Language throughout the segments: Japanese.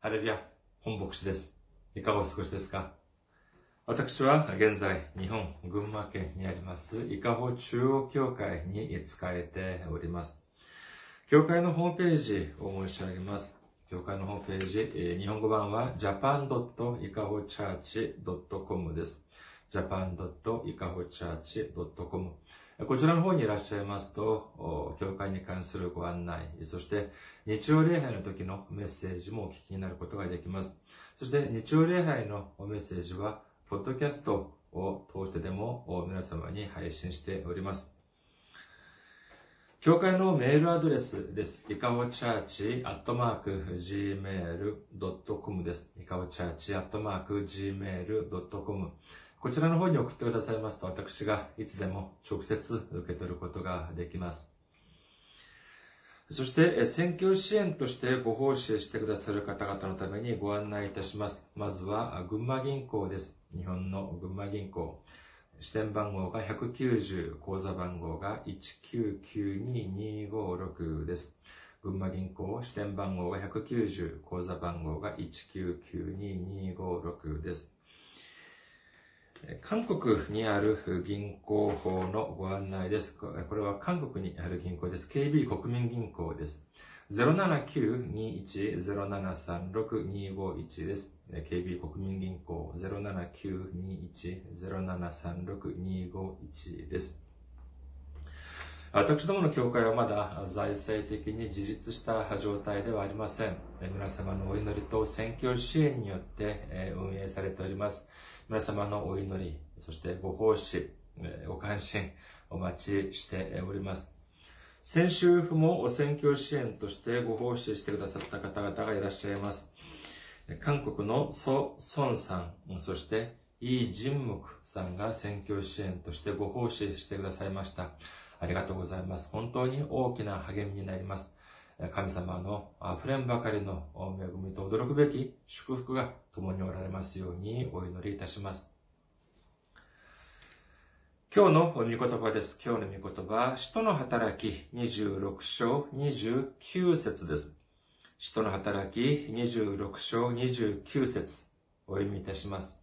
ハレルヤ、本牧師です。いかがお過ごしですか？私は現在、日本群馬県にあります、伊香保中央教会に仕えております。教会のホームページを申し上げます。教会のホームページ、日本語版は japan.ikahochurch.com です。japan.ikahochurch.com こちらの方にいらっしゃいますと、教会に関するご案内、そして日曜礼拝の時のメッセージもお聞きになることができます。そして日曜礼拝のメッセージは、ポッドキャストを通してでも皆様に配信しております。教会のメールアドレスです。いかほチャーチアットマーク gmail.com です。いかほチャーチアットマーク gmail.com こちらの方に送ってくださいますと、私がいつでも直接受け取ることができます。そして、選挙支援としてご奉仕してくださる方々のためにご案内いたします。まずは、群馬銀行です。日本の群馬銀行。支店番号が190、口座番号が1992256です。群馬銀行、支店番号が190、口座番号が1992256です。韓国にある銀行法のご案内です。これは韓国にある銀行です。KB 国民銀行です。079-21-0736-251です。KB 国民銀行079-21-0736-251です。私どもの教会はまだ財政的に自立した状態ではありません。皆様のお祈りと選挙支援によって運営されております。皆様のお祈り、そしてご奉仕、ご関心、お待ちしております。先週も選挙支援としてご奉仕してくださった方々がいらっしゃいます。韓国のソ・ソンさん、そしてイ・ジンムクさんが選挙支援としてご奉仕してくださいました。ありがとうございます。本当に大きな励みになります。神様の溢れんばかりの恵みと驚くべき祝福が共におられますようにお祈りいたします。今日の御言葉です。今日の御言葉、使徒の働き26章29節です。使徒の働き26章29節お読みいたします。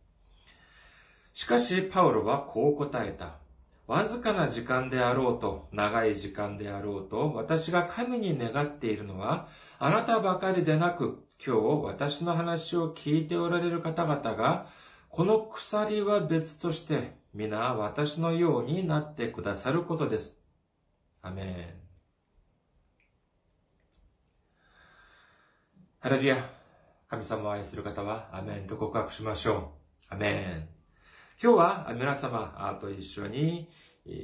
しかし、パウロはこう答えた。わずかな時間であろうと、長い時間であろうと、私が神に願っているのは、あなたばかりでなく、今日私の話を聞いておられる方々が、この鎖は別として、皆私のようになってくださることです。アメン。ハレルヤ。神様を愛する方は、アメンと告白しましょう。アメン。今日は皆様と一緒に、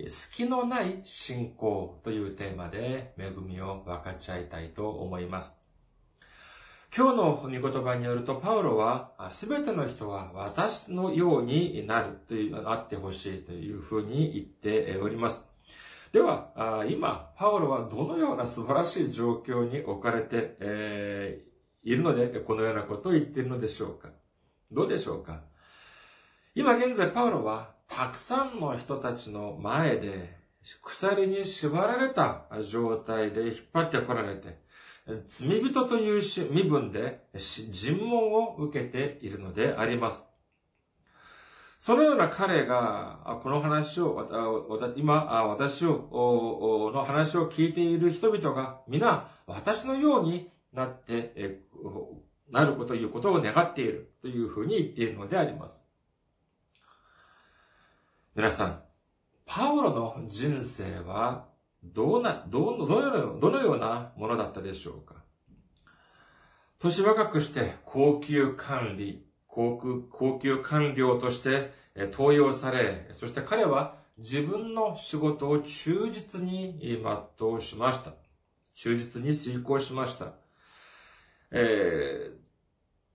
隙のない信仰というテーマで恵みを分かち合いたいと思います。今日の御言葉によると、パウロは、すべての人は私のようになるという、あってほしいというふうに言っております。では、今、パウロはどのような素晴らしい状況に置かれて、えーいるので、このようなことを言っているのでしょうかどうでしょうか？今現在パウロはたくさんの人たちの前で鎖に縛られた状態で引っ張ってこられて罪人という身分で尋問を受けているのであります。そのような彼が、この話を、今、私を、の話を聞いている人々が皆私のようになって、なること、いうことを願っているというふうに言っているのであります。皆さん、パウロの人生はどうな、どの、どのような、どのようなものだったでしょうか？年若くして高級管理、高級、高級官僚として登用され、そして彼は自分の仕事を忠実に全うしました。忠実に遂行しました。えー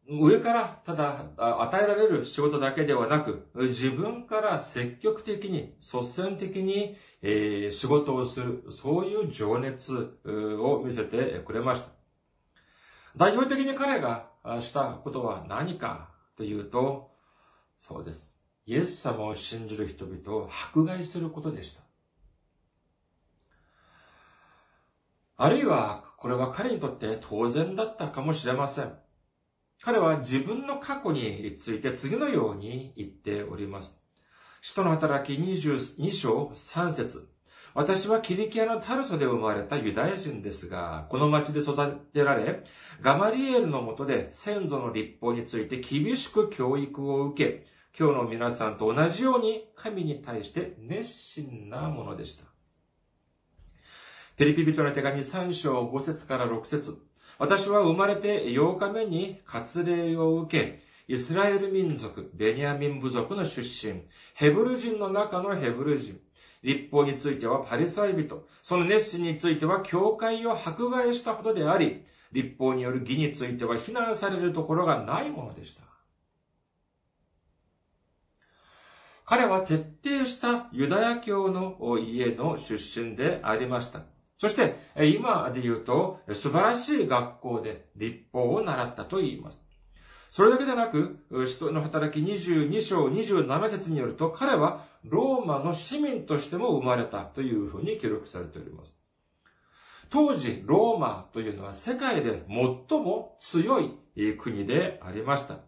上からただ与えられる仕事だけではなく、自分から積極的に、率先的に、えー仕事をする、そういう情熱を見せてくれました。代表的に彼がしたことは何かというと、そうです。イエス様を信じる人々を迫害することでした。あるいは、これは彼にとって当然だったかもしれません。彼は自分の過去について次のように言っております。使徒の働き22章3節私はキリキアのタルソで生まれたユダヤ人ですが、この町で育てられ、ガマリエルのもとで先祖の立法について厳しく教育を受け、今日の皆さんと同じように神に対して熱心なものでした。ペリピ人の手紙3章5節から6節私は生まれて8日目に割礼を受け、イスラエル民族、ベニヤミン部族の出身、ヘブル人の中のヘブル人、立法についてはパリサイ人、その熱心については教会を迫害したほどであり、立法による義については非難されるところがないものでした。彼は徹底したユダヤ教の家の出身でありました。そして、今で言うと、素晴らしい学校で立法を習ったと言います。それだけでなく、使徒の働き22章27節によると、彼はローマの市民としても生まれたというふうに記録されております。当時、ローマというのは世界で最も強い国でありました。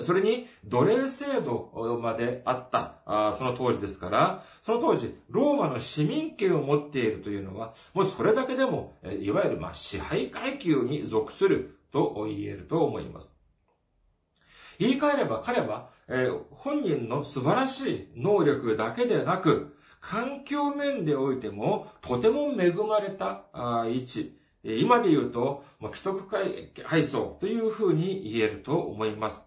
それに、奴隷制度まであったその当時ですから、その当時、ローマの市民権を持っているというのは、もうそれだけでも、いわゆるま支配階級に属すると言えると思います。言い換えれば彼は、えー、本人の素晴らしい能力だけでなく、環境面でおいても、とても恵まれた位置。今で言うと、既得階層というふうに言えると思います。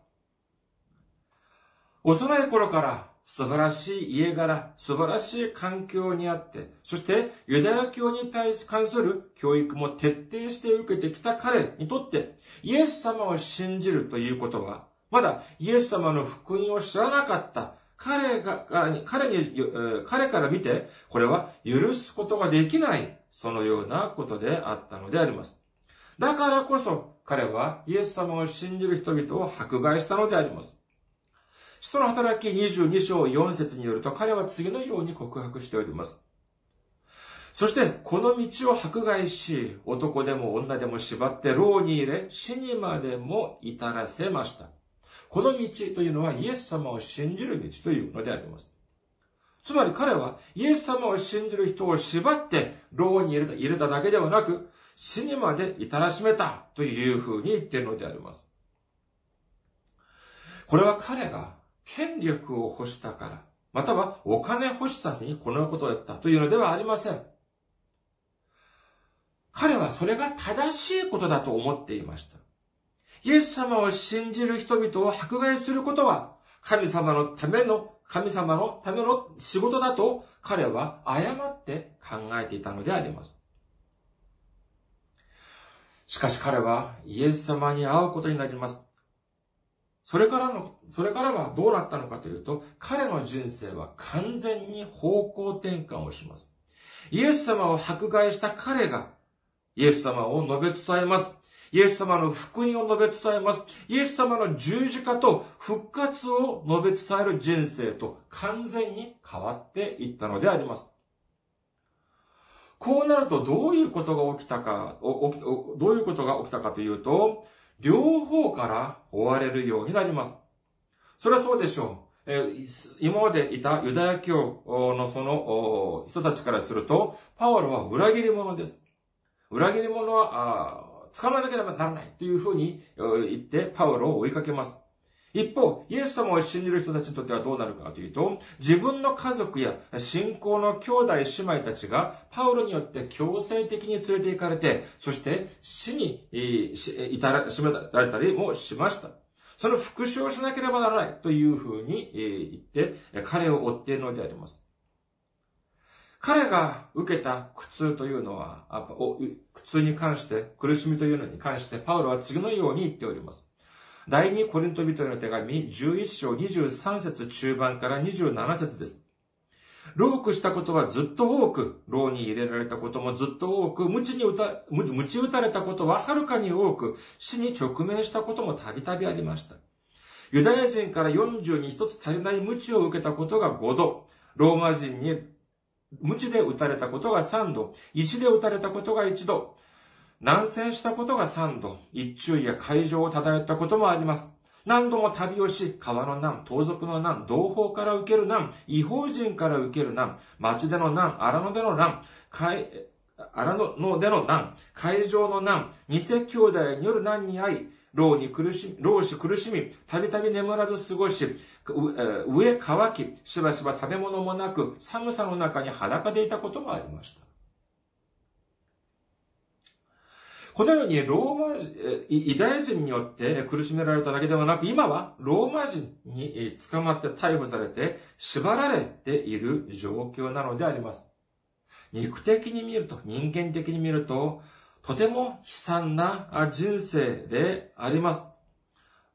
幼い頃から素晴らしい家柄、素晴らしい環境にあって、そしてユダヤ教に対し関する教育も徹底して受けてきた彼にとって、イエス様を信じるということは、まだイエス様の福音を知らなかった彼が、彼に、彼から見て、これは許すことができない、そのようなことであったのであります。だからこそ、彼はイエス様を信じる人々を迫害したのであります。使徒の働き22章4節によると、彼は次のように告白しております。そして、この道を迫害し、男でも女でも縛って牢に入れ、死にまでも至らせました。この道というのはイエス様を信じる道というのであります。つまり彼はイエス様を信じる人を縛って牢に入れただけではなく、死にまで至らしめたというふうに言っているのであります。これは彼が権力を欲したから、またはお金欲しさにこのことをやったというのではありません。彼はそれが正しいことだと思っていました。イエス様を信じる人々を迫害することは、神様のための、神様のための仕事だと彼は誤って考えていたのであります。しかし彼はイエス様に会うことになります。それからの、それからはどうなったのかというと、彼の人生は完全に方向転換をします。イエス様を迫害した彼が、イエス様を述べ伝えます。イエス様の福音を述べ伝えます。イエス様の十字架と復活を述べ伝える人生と完全に変わっていったのであります。こうなるとどういうことが起きたか、どういうことが起きたかというと、両方から追われるようになります。それはそうでしょう。今までいたユダヤ教のその人たちからすると、パウロは裏切り者です。裏切り者は、捕まえなければならないというふうに言ってパウロを追いかけます。一方、イエス様を信じる人たちにとってはどうなるかというと、自分の家族や信仰の兄弟姉妹たちがパウロによって強制的に連れて行かれて、そして死に至らしめられたりもしました。その復讐をしなければならないというふうに言って、彼を追っているのであります。彼が受けた苦痛というのは、苦痛に関して、苦しみというのに関して、パウロは次のように言っております。第二コリント人への手紙、11章23節中盤から27節です。老苦したことはずっと多く、牢に入れられたこともずっと多く、無知に打た、無知打たれたことははるかに多く、死に直面したこともたびたびありました。ユダヤ人から40に一つ足りない無知を受けたことが5度、ローマ人に無知で撃たれたことが3度、石で撃たれたことが1度、南遷したことが3度、一中や海上を漂ったこともあります。何度も旅をし、川の難、盗賊の難、同胞から受ける難、違法人から受ける難、町での難、荒野での難、海、荒野での難、海上の難、偽兄弟による難に遭い、老に苦しみ、老し苦しみ、たびたび眠らず過ごし、上乾き、しばしば食べ物もなく、寒さの中に裸でいたこともありました。このようにローマ、ユダヤ人によって苦しめられただけではなく、今はローマ人に捕まって逮捕されて縛られている状況なのであります。肉的に見ると、人間的に見ると、とても悲惨な人生であります。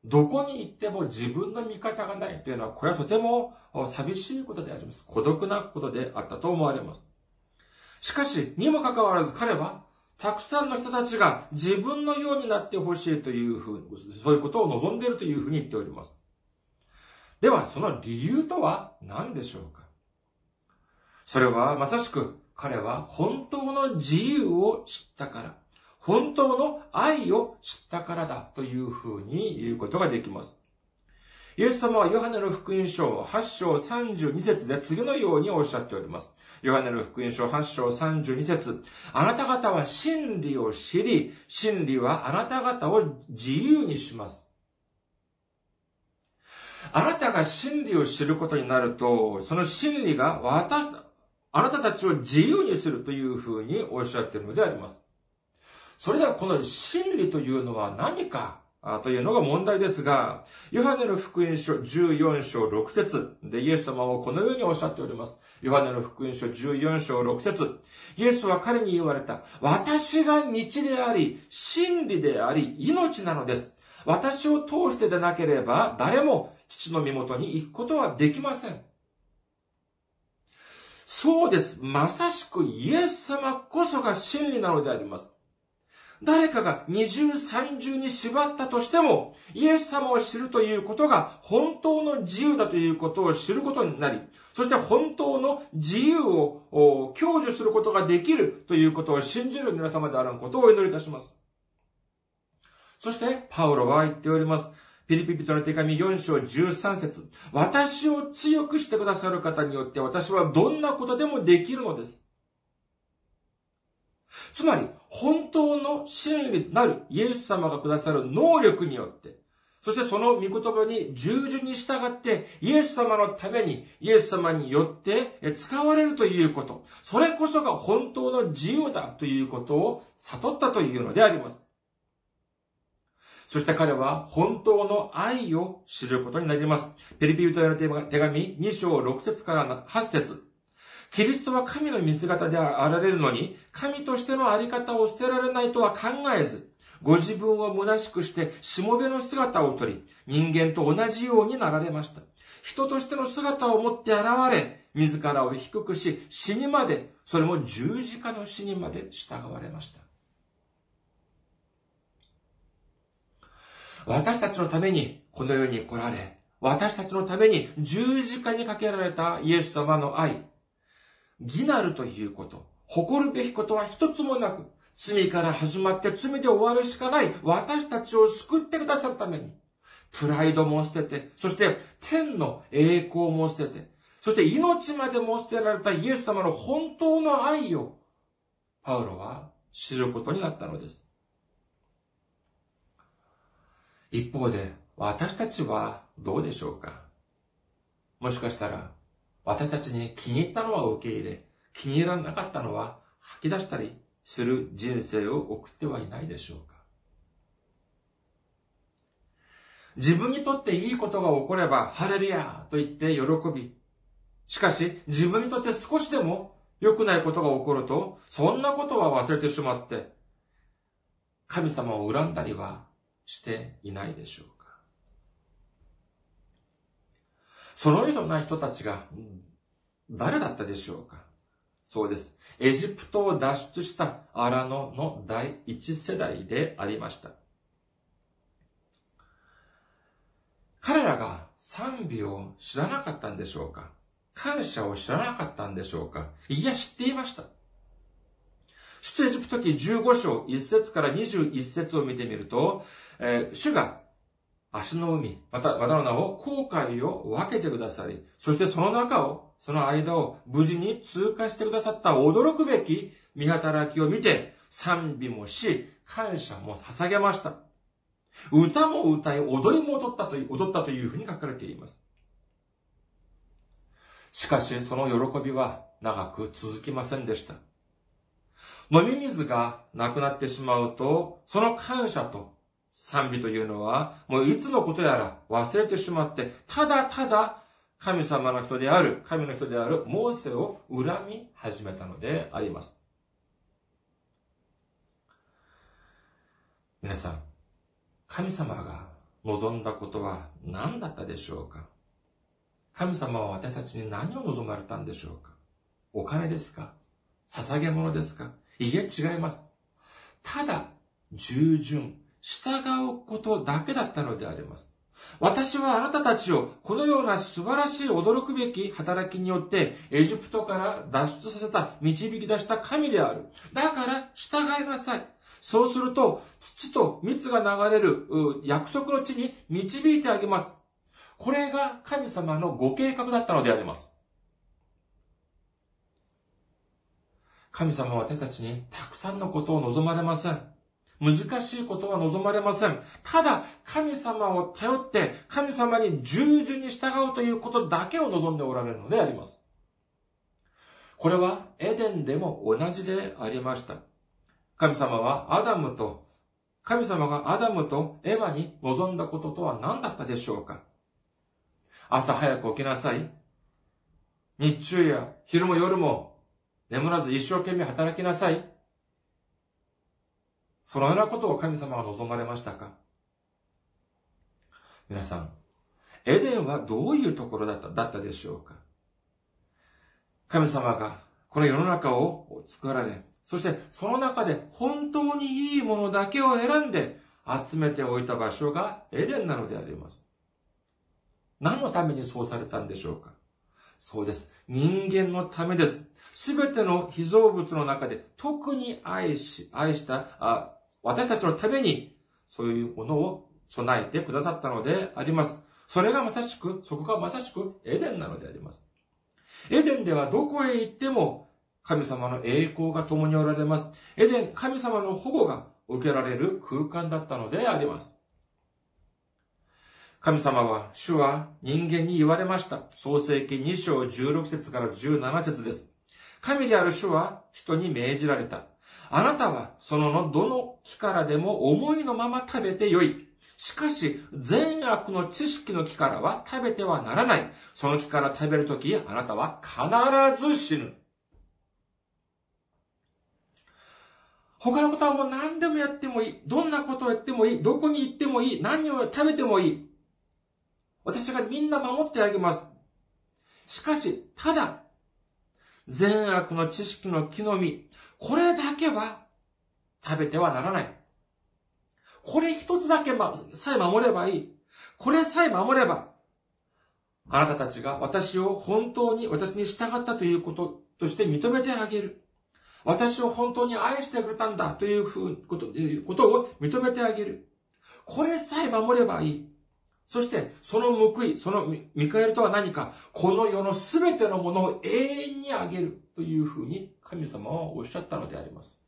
どこに行っても自分の味方がないというのは、これはとても寂しいことであります。孤独なことであったと思われます。しかし、にもかかわらず彼は、たくさんの人たちが自分のようになってほしいというふうに、そういうことを望んでいるというふうに言っております。では、その理由とは何でしょうか？それはまさしく彼は本当の自由を知ったから、本当の愛を知ったからだというふうに言うことができます。イエス様はヨハネの福音書8章32節で次のようにおっしゃっております。ヨハネの福音書8章32節あなた方は真理を知り、真理はあなた方を自由にします。あなたが真理を知ることになると、その真理が私、あなたたちを自由にするというふうにおっしゃっているのであります。それではこの真理というのは何かというのが問題ですが、ヨハネの福音書14章6節でイエス様はこのようにおっしゃっております。ヨハネの福音書14章6節イエスは彼に言われた。私が道であり、真理であり、命なのです。私を通してでなければ、誰も父の身元に行くことはできません。そうです。まさしくイエス様こそが真理なのであります。誰かが二重三重に縛ったとしても、イエス様を知るということが本当の自由だということを知ることになり、そして本当の自由を享受することができるということを信じる皆様であることをお祈りいたします。そして、パウロは言っております。ピリピピトの手紙4章13節私を強くしてくださる方によって私はどんなことでもできるのです。つまり、本当の真理なるイエス様がくださる能力によって、そしてその御言葉に従順に従って、イエス様のために、イエス様によって使われるということ、それこそが本当の自由だということを悟ったというのであります。そして彼は本当の愛を知ることになります。ペリピュトへの手紙2章6節から8節キリストは神の見姿であられるのに、神としてのあり方を捨てられないとは考えず、ご自分を虚しくして、しもべの姿をとり、人間と同じようになられました。人としての姿を持って現れ、自らを低くし、死にまで、それも十字架の死にまで従われました。私たちのためにこの世に来られ、私たちのために十字架にかけられたイエス様の愛、義なるということ、誇るべきことは一つもなく、罪から始まって罪で終わるしかない。私たちを救ってくださるために、プライドも捨てて、そして天の栄光も捨てて、そして命までも捨てられたイエス様の本当の愛を、パウロは知ることになったのです。一方で、私たちはどうでしょうか？もしかしたら、私たちに気に入ったのは受け入れ、気に入らなかったのは吐き出したりする人生を送ってはいないでしょうか自分にとっていいことが起これば、ハレルヤと言って喜び。しかし、自分にとって少しでも良くないことが起こると、そんなことは忘れてしまって、神様を恨んだりはしていないでしょうかそのような人たちが誰だったでしょうか？そうです。エジプトを脱出したアラノの第一世代でありました。彼らが賛美を知らなかったんでしょうか？感謝を知らなかったんでしょうか？いや、知っていました。出エジプト記15章1節から21節を見てみると、えー、主が足の海、また、またの名を航海を分けてくださり、そしてその中を、その間を無事に通過してくださった驚くべき見働きを見て、賛美もし、感謝も捧げました。歌も歌い、踊りも踊ったという、踊ったというふうに書かれています。しかし、その喜びは長く続きませんでした。飲み水がなくなってしまうと、その感謝と賛美というのは、もういつのことやら忘れてしまって、ただただ神様の人である、神の人であるモーセを恨み始めたのであります。皆さん、神様が望んだことは何だったでしょうか？神様は私たちに何を望まれたんでしょうか？お金ですか？捧げ物ですか？いえ、違います。ただ、従順、従うことだけだったのであります。私はあなたたちをこのような素晴らしい驚くべき働きによってエジプトから脱出させた、導き出した神である。だから従いなさい。そうすると、土と蜜が流れる約束の地に導いてあげます。これが神様のご計画だったのであります。神様は私たちにたくさんのことを望まれません。難しいことは望まれません。ただ、神様を頼って、神様に従順に従うということだけを望んでおられるのであります。これはエデンでも同じでありました。神様はアダムと、神様がアダムとエヴァに望んだこととは何だったでしょうか朝早く起きなさい。日中や昼も夜も眠らず一生懸命働きなさい。そのようなことを神様が望まれましたか？皆さん、エデンはどういうところだっただったでしょうか？神様がこの世の中を作られ、そしてその中で本当にいいものだけを選んで集めておいた場所がエデンなのであります。何のためにそうされたんでしょうか？そうです。人間のためです。すべての被造物の中で特に愛し、愛したあ、私たちのためにそういうものを備えてくださったのであります。それがまさしく、そこがまさしくエデンなのであります。エデンではどこへ行っても神様の栄光が共におられます。エデン、神様の保護が受けられる空間だったのであります。神様は、主は人間に言われました。創世記2章16節から17節です。神である主は人に命じられた。あなたはそののどの木からでも思いのまま食べてよい。しかし、善悪の知識の木からは食べてはならない。その木から食べるとき、あなたは必ず死ぬ。他のことはもう何でもやってもいい。どんなことをやってもいい。どこに行ってもいい。何を食べてもいい。私がみんな守ってあげます。しかし、ただ、善悪の知識の木の実、これだけは食べてはならない。これ一つだけまさえ守ればいい。これさえ守れば、あなたたちが私を本当に私に従ったということとして認めてあげる。私を本当に愛してくれたんだというふうこと、ことを認めてあげる。これさえ守ればいい。そして、その報い、その見返りとは何か、この世のすべてのものを永遠にあげるというふうに神様はおっしゃったのであります。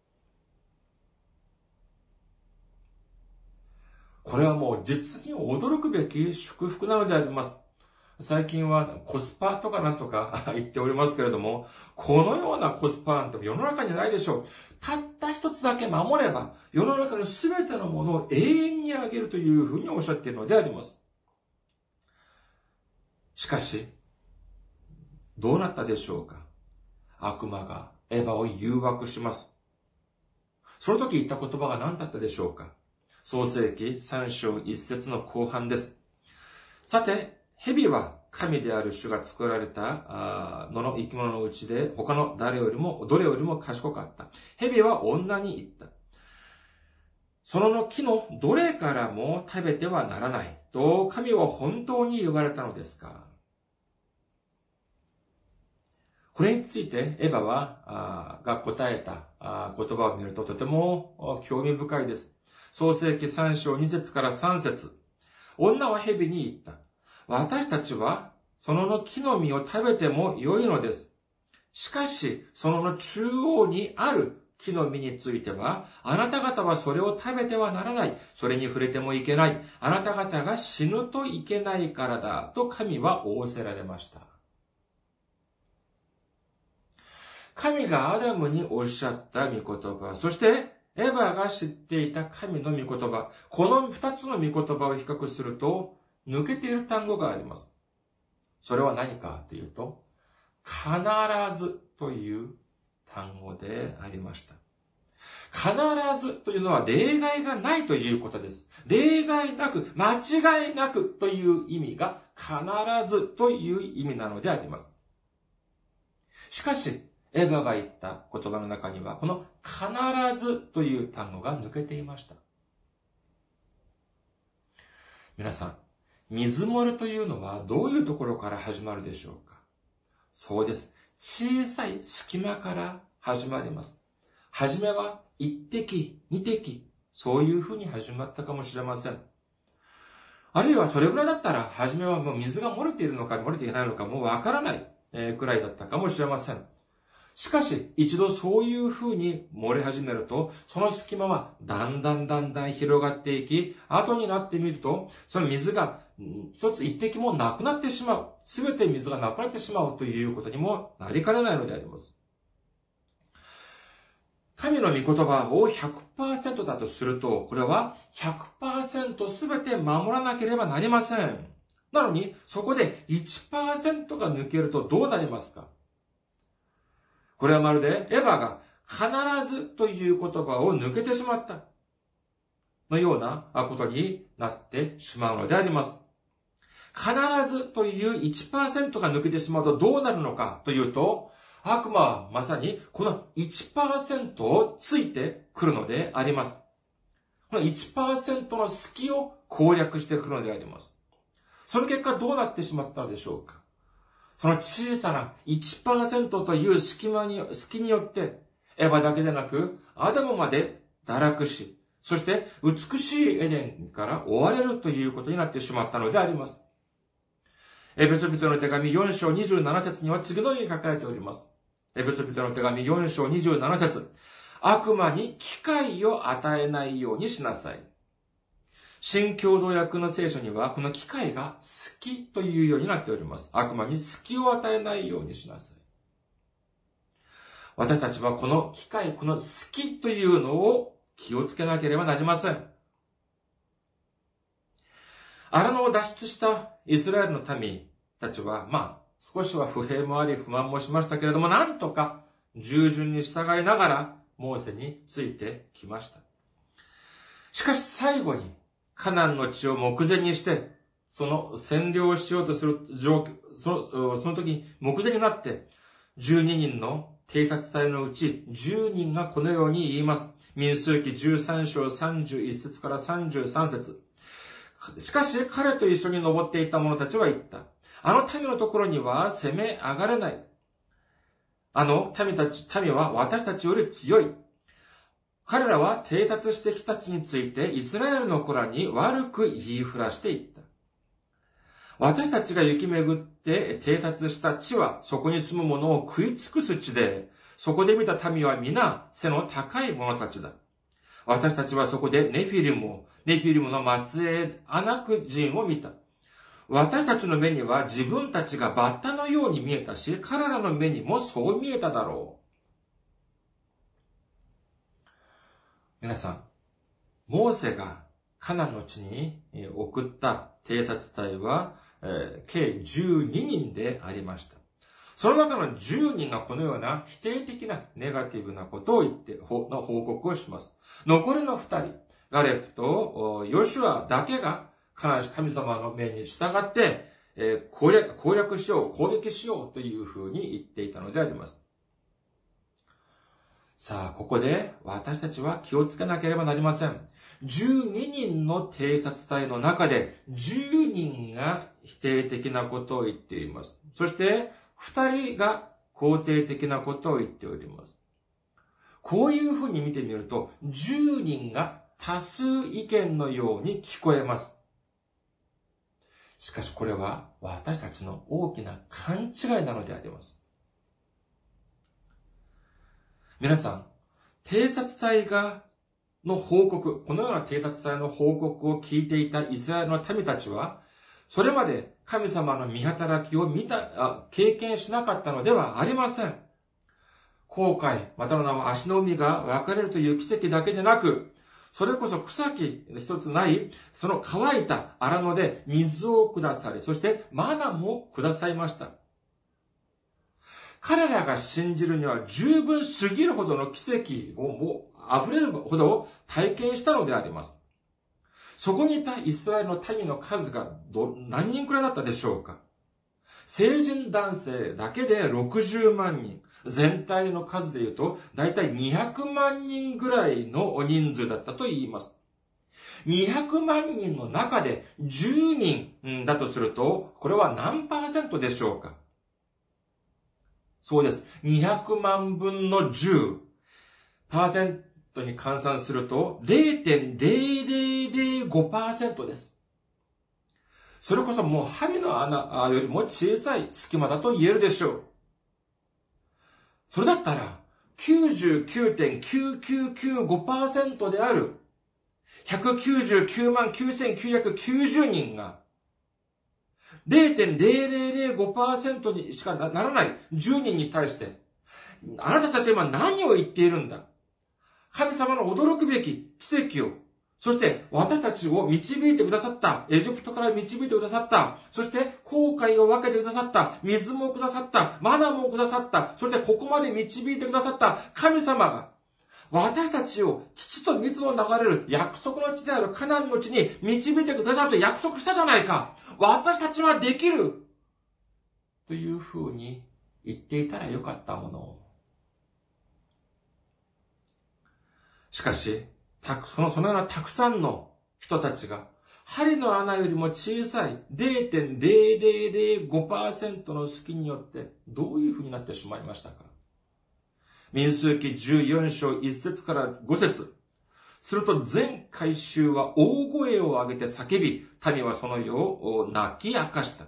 これはもう実に驚くべき祝福なのであります。最近はコスパとかなんとか 言っておりますけれども、このようなコスパなんて世の中にないでしょう。たった一つだけ守れば、世の中の全てのものを永遠にあげるというふうにおっしゃっているのであります。しかし、どうなったでしょうか？悪魔がエヴァを誘惑します。その時言った言葉が何だったでしょうか？創世記3章1節の後半です。さて、蛇は神である主が作られた野の生き物のうちで他の誰よりも、どれよりも賢かった。蛇は女に言った。そのの木のどれからも食べてはならないと神は本当に言われたのですか？これについてエヴァは、が答えた言葉を見るととても興味深いです。創世記3章2節から3節女は蛇に言った。私たちはそのの木の実を食べても良いのです。しかし、そのの中央にある木の実については、あなた方はそれを食べてはならない。それに触れてもいけない。あなた方が死ぬといけないからだ。と神は仰せられました。神がアダムにおっしゃった御言葉、そしてエヴァが知っていた神の御言葉、この二つの御言葉を比較すると、抜けている単語があります。それは何かというと、必ずという単語でありました。必ずというのは例外がないということです。例外なく、間違いなくという意味が必ずという意味なのであります。しかし、エヴァが言った言葉の中には、この必ずという単語が抜けていました。皆さん、水漏れというのはどういうところから始まるでしょうか？そうです。小さい隙間から始まります。はじめは一滴、二滴、そういうふうに始まったかもしれません。あるいはそれぐらいだったら、はじめはもう水が漏れているのか漏れていないのかもうわからないくらいだったかもしれません。しかし、一度そういう風に漏れ始めると、その隙間はだんだんだんだん広がっていき、後になってみると、その水が一つ一滴もなくなってしまう。すべて水がなくなってしまうということにもなりかねないのであります。神の御言葉を100%だとすると、これは100%すべて守らなければなりません。なのに、そこで1%が抜けるとどうなりますか？これはまるでエヴァが必ずという言葉を抜けてしまった。のようなことになってしまうのであります。必ずという1%が抜けてしまうとどうなるのかというと、悪魔はまさにこの1%をついてくるのであります。この1%の隙を攻略してくるのであります。その結果どうなってしまったのでしょうかその小さな1%という隙間に、隙によって、エヴァだけでなく、アダムまで堕落し、そして美しいエデンから追われるということになってしまったのであります。エベソビトの手紙4章27節には次のように書かれております。エベソビトの手紙4章27節悪魔に機会を与えないようにしなさい。新共同訳の聖書には、この機会が好きというようになっております。悪魔に隙を与えないようにしなさい。私たちはこの機会、この好きというのを気をつけなければなりません。荒野を脱出したイスラエルの民たちは、まあ、少しは不平もあり不満もしましたけれども、なんとか従順に従いながら、モーセについてきました。しかし最後に、カナンの地を目前にして、その占領しようとする状況、その、その時に目前になって、12人の偵察隊のうち10人がこのように言います。民数記13章31節から33節しかし彼と一緒に登っていた者たちは言った。あの民のところには攻め上がれない。あの民たち、民は私たちより強い。彼らは偵察してきた地についてイスラエルの子らに悪く言いふらしていった。私たちが行き巡って偵察した地はそこに住む者を食い尽くす地で、そこで見た民は皆背の高い者たちだ。私たちはそこでネフィリムを、ネフィリムの末裔アナク人を見た。私たちの目には自分たちがバッタのように見えたし、彼らの目にもそう見えただろう。皆さん、モーセがカナンの地に送った偵察隊は、えー、計12人でありました。その中の10人がこのような否定的なネガティブなことを言って、の報告をします。残りの2人、ガレプとヨシュアだけが神様の命に従って、えー、攻略、攻略しよう、攻撃しようというふうに言っていたのであります。さあ、ここで私たちは気をつけなければなりません。12人の偵察隊の中で10人が否定的なことを言っています。そして、2人が肯定的なことを言っております。こういうふうに見てみると、10人が多数意見のように聞こえます。しかしこれは私たちの大きな勘違いなのであります。皆さん、偵察隊が、の報告、このような偵察隊の報告を聞いていたイスラエルの民たちは、それまで神様の見働きを見た、あ経験しなかったのではありません。後悔、またの名は足の海が分かれるという奇跡だけでなく、それこそ草木一つない、その乾いた荒野で水をくださり、そしてマナもくださいました。彼らが信じるには十分すぎるほどの奇跡をもう溢れるほど体験したのであります。そこにいたイスラエルの民の数がど、何人くらいだったでしょうか成人男性だけで60万人。全体の数で言うと、だいたい200万人ぐらいの人数だったと言います。200万人の中で10人だとすると、これは何パーセントでしょうか？そうです。200万分の10。パーセントに換算すると0.0005%です。それこそもう針の穴よりも小さい隙間だと言えるでしょう。それだったら、99.9995%である199万9990人が0.0005%にしかならない。10人に対して、あなたたちは今何を言っているんだ？神様の驚くべき奇跡を。そして私たちを導いてくださった、エジプトから導いてくださった、そして後悔を分けてくださった、水もくださった、マナもくださった、そしてここまで導いてくださった。神様が、私たちを父と水の流れる約束の地であるカナンの地に導いてくださると約束したじゃないか。私たちはできる。というふうに言っていたらよかったものを。しかし、その、そのようなたくさんの人たちが、針の穴よりも小さい0.0005%の隙によってどういう風になってしまいましたか民数記14章1節から5節すると全回収は大声を上げて叫び、民はその世を泣き明かした。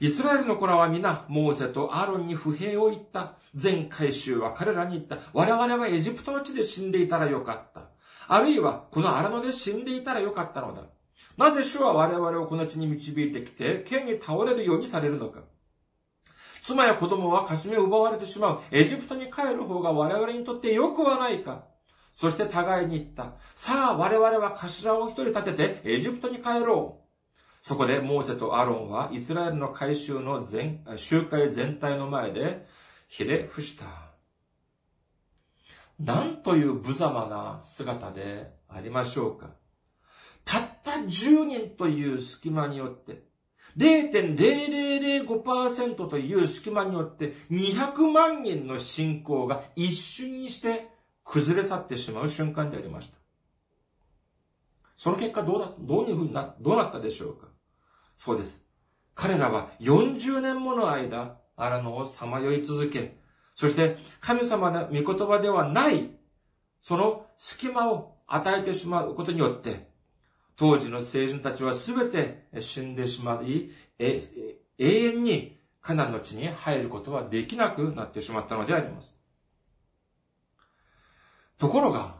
イスラエルの子らは皆、モーセとアロンに不平を言った。全回収は彼らに言った。我々はエジプトの地で死んでいたらよかった。あるいは、この荒野で死んでいたらよかったのだ。なぜ主は我々をこの地に導いてきて、剣に倒れるようにされるのか。妻や子供は霞を奪われてしまう。エジプトに帰る方が我々にとって良くはないか。そして互いに言った。さあ、我々は頭を一人立ててエジプトに帰ろう。そこでモーセとアロンはイスラエルの改宗の全、集会全体の前でひれ伏した。なんという無様な姿でありましょうか。たった10人という隙間によって、0.0005%という隙間によって200万人の信仰が一瞬にして崩れ去ってしまう瞬間でありました。その結果どうだ、どういうふうにな、どうなったでしょうか？そうです。彼らは40年もの間、荒野をさまよい続け、そして神様の御言葉ではない、その隙間を与えてしまうことによって、当時の聖人たちはすべて死んでしまい、永遠にカナンの地に入ることはできなくなってしまったのであります。ところが、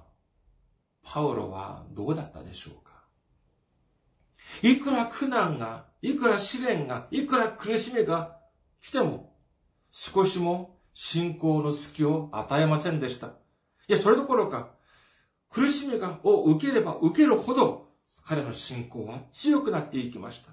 パウロはどうだったでしょうか？いくら苦難が、いくら試練が、いくら苦しみが来ても、少しも信仰の隙を与えませんでした。いや、それどころか、苦しみが、を受ければ受けるほど、彼の信仰は強くなっていきました。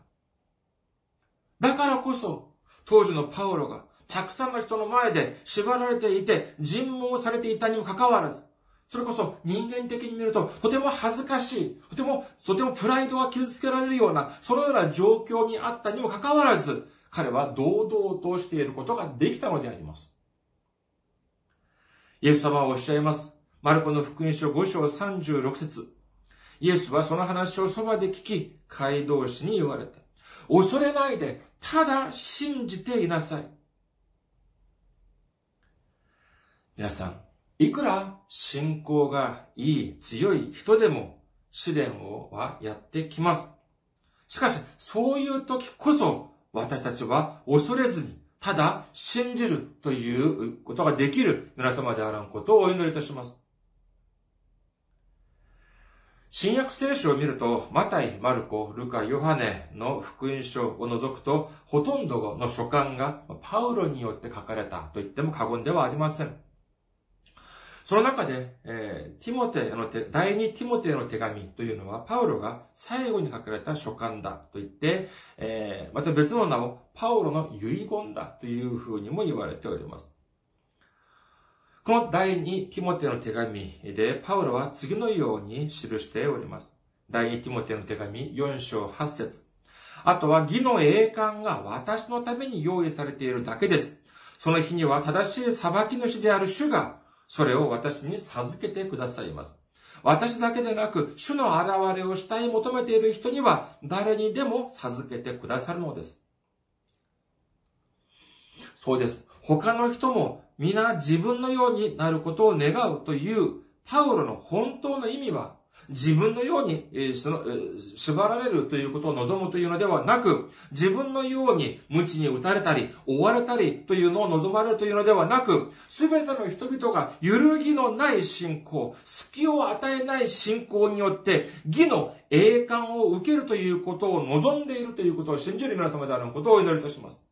だからこそ、当時のパウロが、たくさんの人の前で縛られていて、尋問されていたにもかかわらず、それこそ人間的に見ると、とても恥ずかしい、とても、とてもプライドが傷つけられるような、そのような状況にあったにもかかわらず、彼は堂々としていることができたのであります。イエス様はおっしゃいます。マルコの福音書5章36節イエスはその話をそばで聞き、街道士に言われた。恐れないで、ただ信じていなさい。皆さん、いくら信仰がいい、強い人でも試練をはやってきます。しかし、そういう時こそ私たちは恐れずに、ただ信じるということができる皆様であらんことをお祈りいたします。新約聖書を見ると、マタイ、マルコ、ルカ、ヨハネの福音書を除くと、ほとんどの書簡がパウロによって書かれたと言っても過言ではありません。その中で、えー、ティモテの手、第二ティモテの手紙というのは、パウロが最後に書かれた書簡だと言って、えー、また別の名をパウロの遺言だというふうにも言われております。この第二ティモテの手紙で、パウロは次のように記しております。第二ティモテの手紙4章8節あとは義の栄冠が私のために用意されているだけです。その日には正しい裁き主である主がそれを私に授けてくださいます。私だけでなく、主の現れをしたい求めている人には、誰にでも授けてくださるのです。そうです。他の人も皆自分のようになることを願うというパウロの本当の意味は、自分のように、え、その、え、縛られるということを望むというのではなく、自分のように無知に打たれたり、追われたりというのを望まれるというのではなく、すべての人々が揺るぎのない信仰、隙を与えない信仰によって、義の栄冠を受けるということを望んでいるということを信じる皆様であることをお祈りいたします。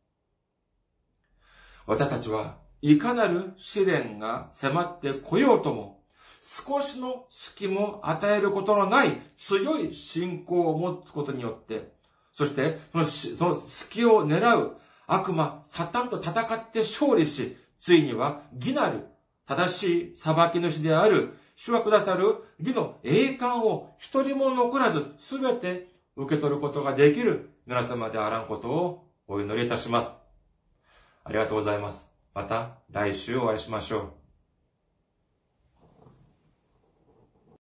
私たちは、いかなる試練が迫ってこようとも、少しの隙も与えることのない強い信仰を持つことによって、そしてそのその隙を狙う悪魔、サタンと戦って勝利し、ついには義なる正しい裁き主である主はくださる義の栄冠を一人も残らずすべて受け取ることができる皆様であらんことをお祈りいたします。ありがとうございます。また来週お会いしましょう。